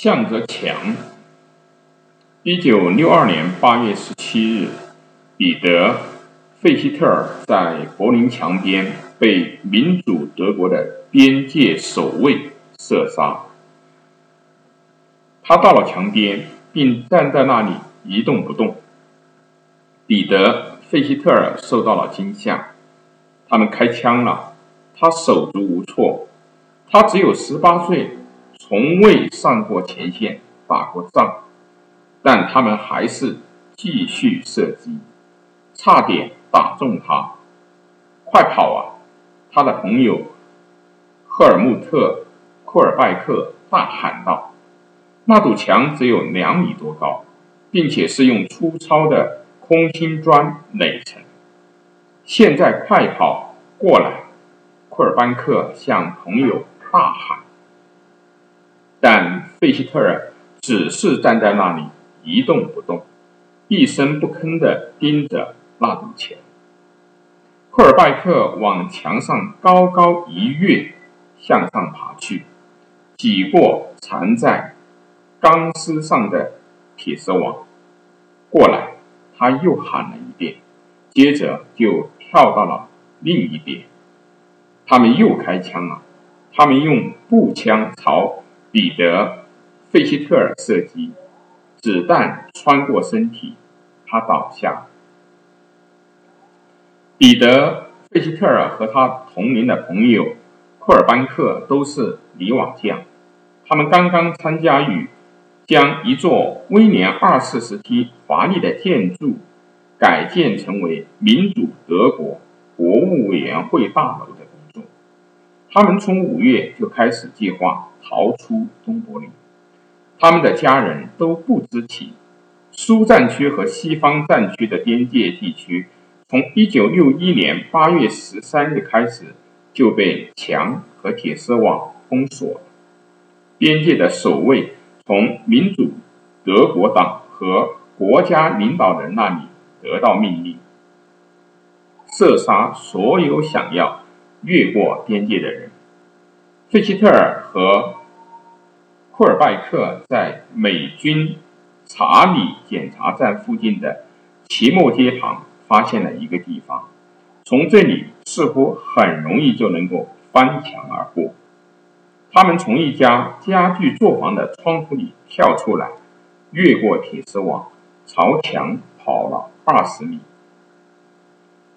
向着墙。一九六二年八月十七日，彼得·费希特尔在柏林墙边被民主德国的边界守卫射杀。他到了墙边，并站在那里一动不动。彼得·费希特尔受到了惊吓，他们开枪了，他手足无措。他只有十八岁，从未上过前线打过仗。但他们还是继续射击，差点打中他。快跑啊！他的朋友赫尔穆特·库尔拜克大喊道：“那堵墙只有两米多高，并且是用粗糙的空心砖垒成。现在快跑过来！”库尔班克向朋友大喊，但费希特尔只是站在那里。一动不动，一声不吭地盯着那堵墙。库尔拜克往墙上高高一跃，向上爬去，挤过缠在钢丝上的铁丝网。过来，他又喊了一遍，接着就跳到了另一边。他们又开枪了，他们用步枪朝彼得·费希特尔射击。子弹穿过身体，他倒下。彼得·费希特尔和他同龄的朋友库尔班克都是泥瓦匠，他们刚刚参加与将一座威廉二世时期华丽的建筑改建成为民主德国国务委员会大楼。他们从五月就开始计划逃出东柏林。他们的家人都不知情。苏战区和西方战区的边界地区，从1961年8月13日开始就被墙和铁丝网封锁。边界的守卫从民主德国党和国家领导人那里得到命令，射杀所有想要越过边界的人。费希特尔和。库尔拜克在美军查理检查站附近的奇莫街旁发现了一个地方，从这里似乎很容易就能够翻墙而过。他们从一家家具作坊的窗户里跳出来，越过铁丝网，朝墙跑了二十米。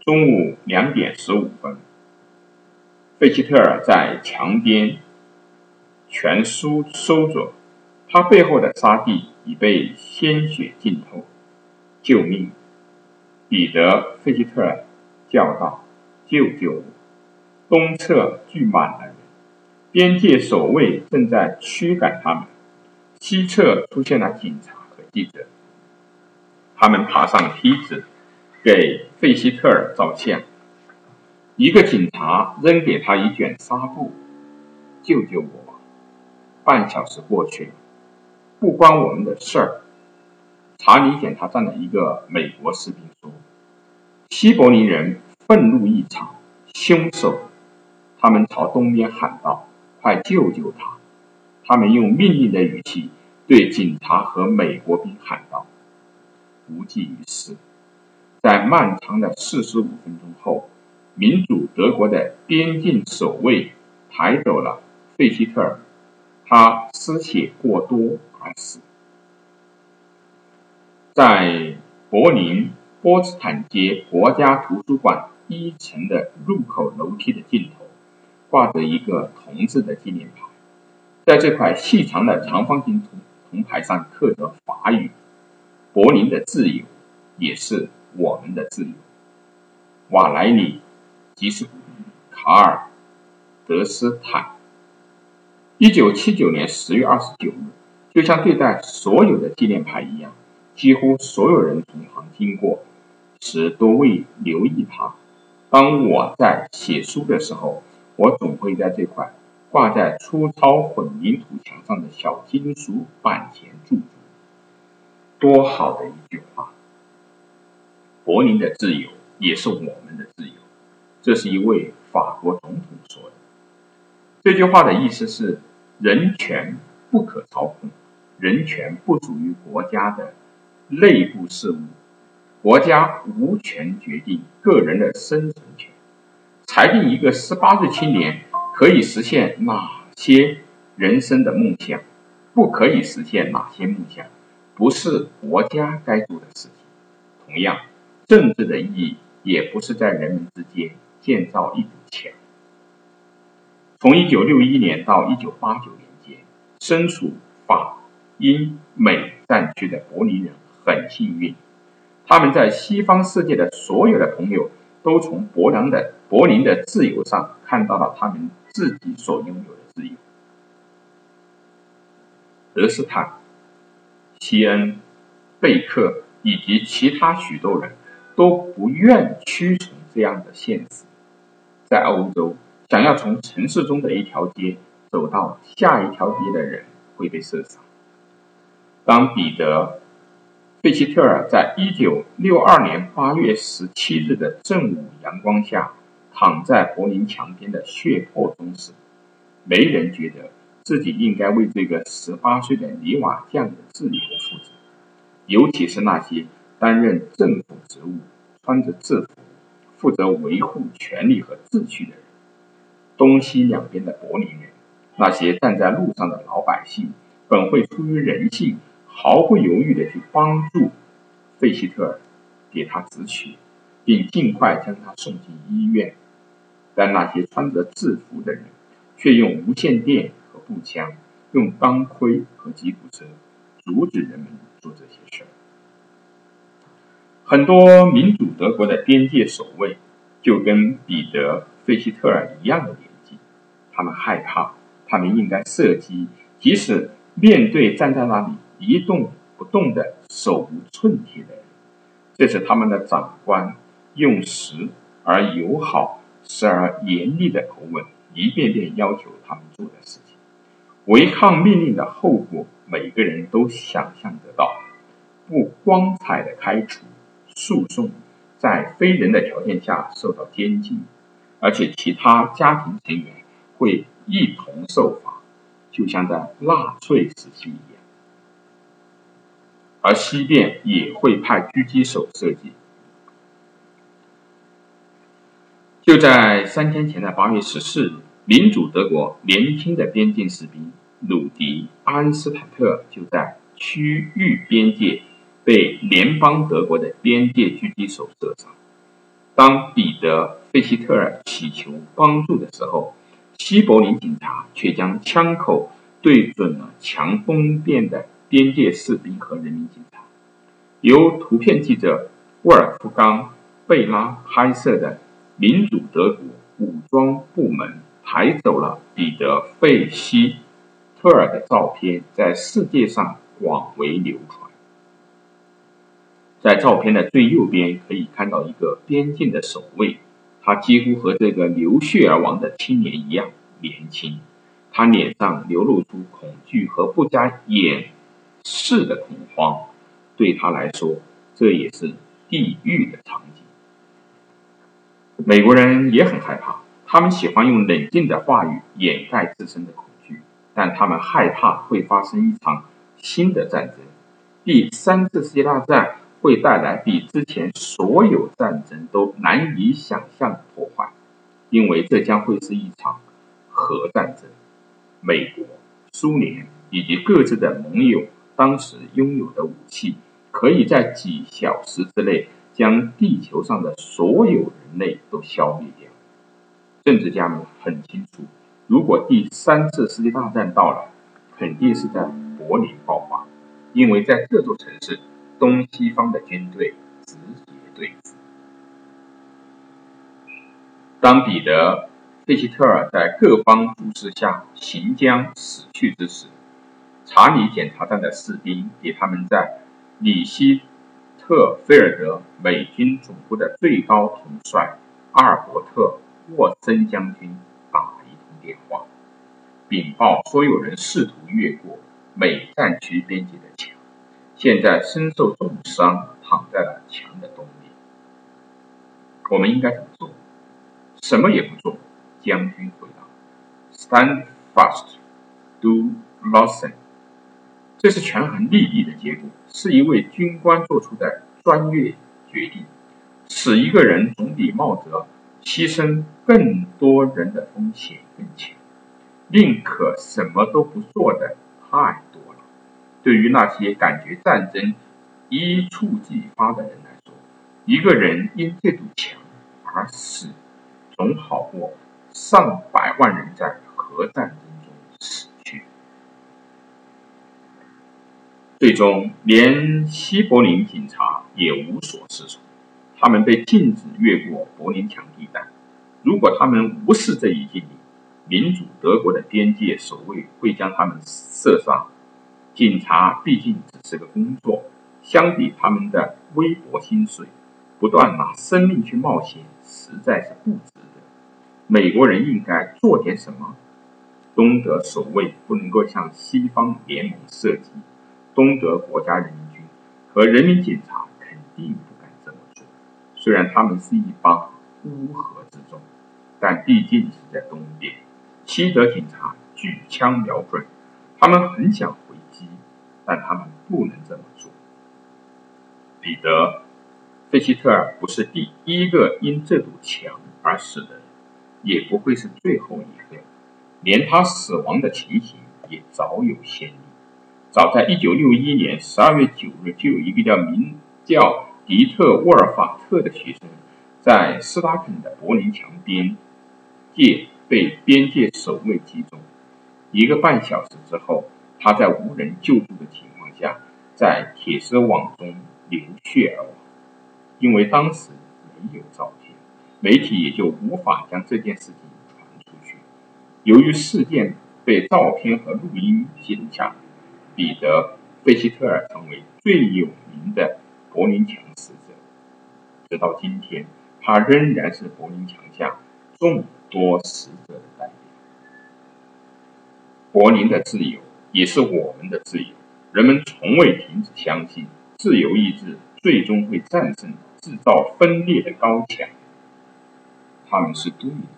中午两点十五分，费希特尔在墙边。全书收着，他背后的沙地已被鲜血浸透。救命！彼得·费希特尔叫道：“救救我！”东侧聚满了人，边界守卫正在驱赶他们；西侧出现了警察和记者。他们爬上梯子，给费希特尔照相。一个警察扔给他一卷纱布：“救救我！”半小时过去了，不关我们的事儿。查理检查站的一个美国士兵说：“西柏林人愤怒异常，凶手。”他们朝东边喊道：“快救救他！”他们用命令的语气对警察和美国兵喊道：“无济于事。”在漫长的四十五分钟后，民主德国的边境守卫抬走了费希特尔。他失血过多而死。在柏林波茨坦街国家图书馆一层的入口楼梯的尽头，挂着一个铜制的纪念牌。在这块细长的长方形铜铜牌上刻着法语：“柏林的自由，也是我们的自由。”瓦莱里·吉斯卡尔·德斯坦。一九七九年十月二十九日，就像对待所有的纪念牌一样，几乎所有人从旁经过时都未留意它。当我在写书的时候，我总会在这块挂在粗糙混凝土墙上的小金属板前驻足。多好的一句话！柏林的自由也是我们的自由，这是一位法国总统说的。这句话的意思是：人权不可操控，人权不属于国家的内部事务，国家无权决定个人的生存权。裁定一个十八岁青年可以实现哪些人生的梦想，不可以实现哪些梦想，不是国家该做的事情。同样，政治的意义也不是在人们之间建造一堵墙。从一九六一年到一九八九年间，身处法、英、美战区的柏林人很幸运，他们在西方世界的所有的朋友都从柏林的柏林的自由上看到了他们自己所拥有的自由。德斯坦、西恩、贝克。以及其他许多人都不愿屈从这样的现实。在欧洲，想要从城市中的一条街走到下一条街的人会被射杀。当彼得·费希特尔在1962年8月17日的正午阳光下躺在柏林墙边的血泊中时，没人觉得自己应该为这个18岁的泥瓦匠的自由负责。尤其是那些担任政府职务、穿着制服、负责维护权力和秩序的人，东西两边的柏林人，那些站在路上的老百姓，本会出于人性，毫不犹豫地去帮助费希特尔，给他止血，并尽快将他送进医院。但那些穿着制服的人，却用无线电和步枪，用钢盔和吉普车，阻止人们。做这些事儿，很多民主德国的边界守卫就跟彼得·费希特尔一样的年纪，他们害怕，他们应该射击，即使面对站在那里一动不动的手无寸铁的人。这是他们的长官用实而友好、时而严厉的口吻，一遍遍要求他们做的事情。违抗命令的后果。每个人都想象得到，不光彩的开除、诉讼，在非人的条件下受到监禁，而且其他家庭成员会一同受罚，就像在纳粹时期一样。而西边也会派狙击手射击。就在三天前的八月十四日，民主德国年轻的边境士兵。鲁迪·安斯坦特就在区域边界被联邦德国的边界狙击手射杀。当彼得·费希特尔祈求帮助的时候，西柏林警察却将枪口对准了强风变的边界士兵和人民警察。由图片记者沃尔夫冈·贝拉拍摄的民主德国武装部门抬走了彼得·费希。特尔的照片在世界上广为流传。在照片的最右边可以看到一个边境的守卫，他几乎和这个流血而亡的青年一样年轻。他脸上流露出恐惧和不加掩饰的恐慌，对他来说，这也是地狱的场景。美国人也很害怕，他们喜欢用冷静的话语掩盖自身的恐惧。但他们害怕会发生一场新的战争，第三次世界大战会带来比之前所有战争都难以想象的破坏，因为这将会是一场核战争。美国、苏联以及各自的盟友当时拥有的武器，可以在几小时之内将地球上的所有人类都消灭掉。政治家们很清楚。如果第三次世界大战到了，肯定是在柏林爆发，因为在这座城市，东西方的军队直接对峙。当彼得·费希特尔在各方注视下行将死去之时，查理检查站的士兵给他们在里希特菲尔德美军总部的最高统帅阿尔伯特·沃森将军打了一通。电话禀报，所有人试图越过美战区边界的墙，现在身受重伤，躺在了墙的东面。我们应该怎么做？什么也不做。将军回答：“Stand fast, do nothing。”这是权衡利益的结果，是一位军官做出的专业决定。使一个人总比冒着牺牲更多人的风险更强，宁可什么都不做的太多了。对于那些感觉战争一触即发的人来说，一个人因这堵墙而死，总好过上百万人在核战争中死去。最终，连西柏林警察也无所适从。他们被禁止越过柏林墙地带。如果他们无视这一禁令，民主德国的边界守卫会将他们射杀。警察毕竟只是个工作，相比他们的微薄薪水，不断拿生命去冒险，实在是不值得。美国人应该做点什么？东德守卫不能够向西方联盟射击。东德国家人民军和人民警察肯定不敢这么做。虽然他们是一帮乌合之众，但毕竟是在东边。西德警察举枪瞄准，他们很想，但他们不能这么做。彼得·费希特尔不是第一个因这堵墙而死的人，也不会是最后一个。连他死亡的情形也早有先例。早在1961年12月9日，就有一个叫名叫。迪特·沃尔法特的学生在斯拉肯的柏林墙边界被边界守卫击中。一个半小时之后，他在无人救助的情况下，在铁丝网中流血而亡。因为当时没有照片，媒体也就无法将这件事情传出去。由于事件被照片和录音记录下，彼得·费希特尔成为最有名的。柏林墙死者，直到今天，他仍然是柏林墙下众多死者的代表。柏林的自由也是我们的自由。人们从未停止相信，自由意志最终会战胜制造分裂的高墙。他们是对的。